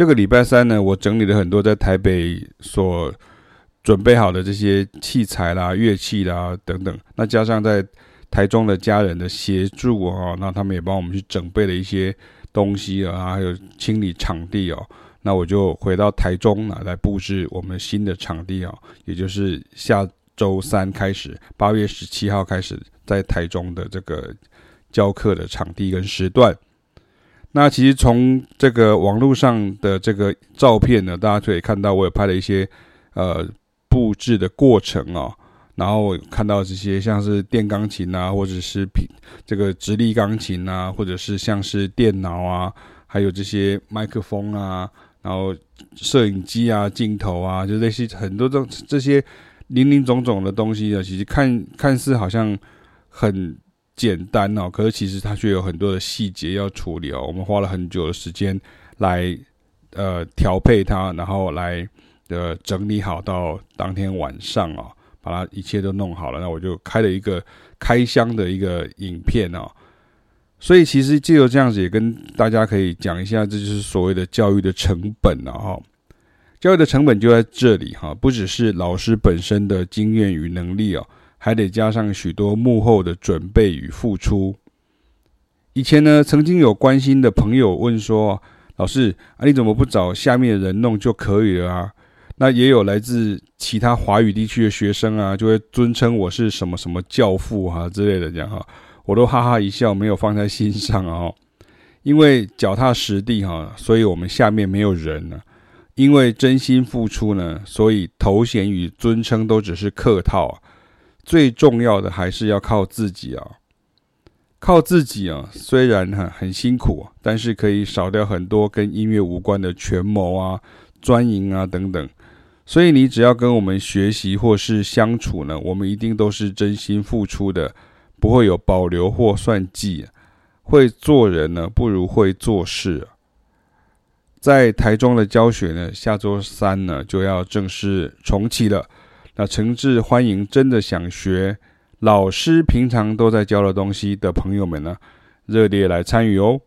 这个礼拜三呢，我整理了很多在台北所准备好的这些器材啦、乐器啦等等，那加上在台中的家人的协助啊，那他们也帮我们去准备了一些东西啊，还有清理场地哦。那我就回到台中啊，来布置我们新的场地啊，也就是下周三开始，八月十七号开始在台中的这个教课的场地跟时段。那其实从这个网络上的这个照片呢，大家可以看到，我有拍了一些呃布置的过程哦。然后看到这些像是电钢琴啊，或者是平这个直立钢琴啊，或者是像是电脑啊，还有这些麦克风啊。然后摄影机啊、镜头啊，就类似很多这这些林林总总的东西呢，其实看看似好像很简单哦，可是其实它却有很多的细节要处理哦。我们花了很久的时间来呃调配它，然后来呃整理好，到当天晚上哦，把它一切都弄好了。那我就开了一个开箱的一个影片哦。所以其实借由这样子，也跟大家可以讲一下，这就是所谓的教育的成本了哈。教育的成本就在这里哈，不只是老师本身的经验与能力哦，还得加上许多幕后的准备与付出。以前呢，曾经有关心的朋友问说：“老师啊，你怎么不找下面的人弄就可以了啊？”那也有来自其他华语地区的学生啊，就会尊称我是什么什么教父啊之类的这样哈。我都哈哈一笑，没有放在心上哦，因为脚踏实地哈，所以我们下面没有人呢。因为真心付出呢，所以头衔与尊称都只是客套。最重要的还是要靠自己啊，靠自己啊。虽然很很辛苦，但是可以少掉很多跟音乐无关的权谋啊、专营啊等等。所以你只要跟我们学习或是相处呢，我们一定都是真心付出的。不会有保留或算计，会做人呢，不如会做事。在台中的教学呢，下周三呢就要正式重启了。那诚挚欢迎真的想学，老师平常都在教的东西的朋友们呢，热烈来参与哦。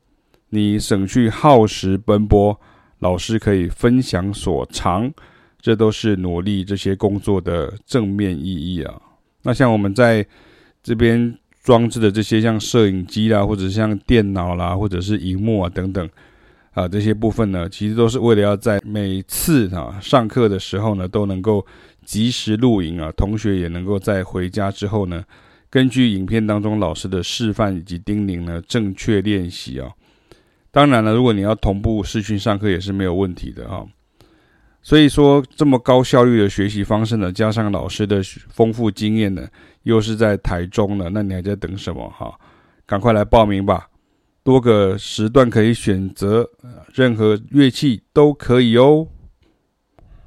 你省去耗时奔波，老师可以分享所长，这都是努力这些工作的正面意义啊。那像我们在这边。装置的这些像摄影机啦，或者像电脑啦，或者是荧幕啊等等啊这些部分呢，其实都是为了要在每次啊上课的时候呢，都能够及时录影啊，同学也能够在回家之后呢，根据影片当中老师的示范以及叮咛呢，正确练习啊。当然了，如果你要同步视讯上课也是没有问题的哈。所以说，这么高效率的学习方式呢，加上老师的丰富经验呢。又是在台中了，那你还在等什么哈？赶快来报名吧！多个时段可以选择，任何乐器都可以哦。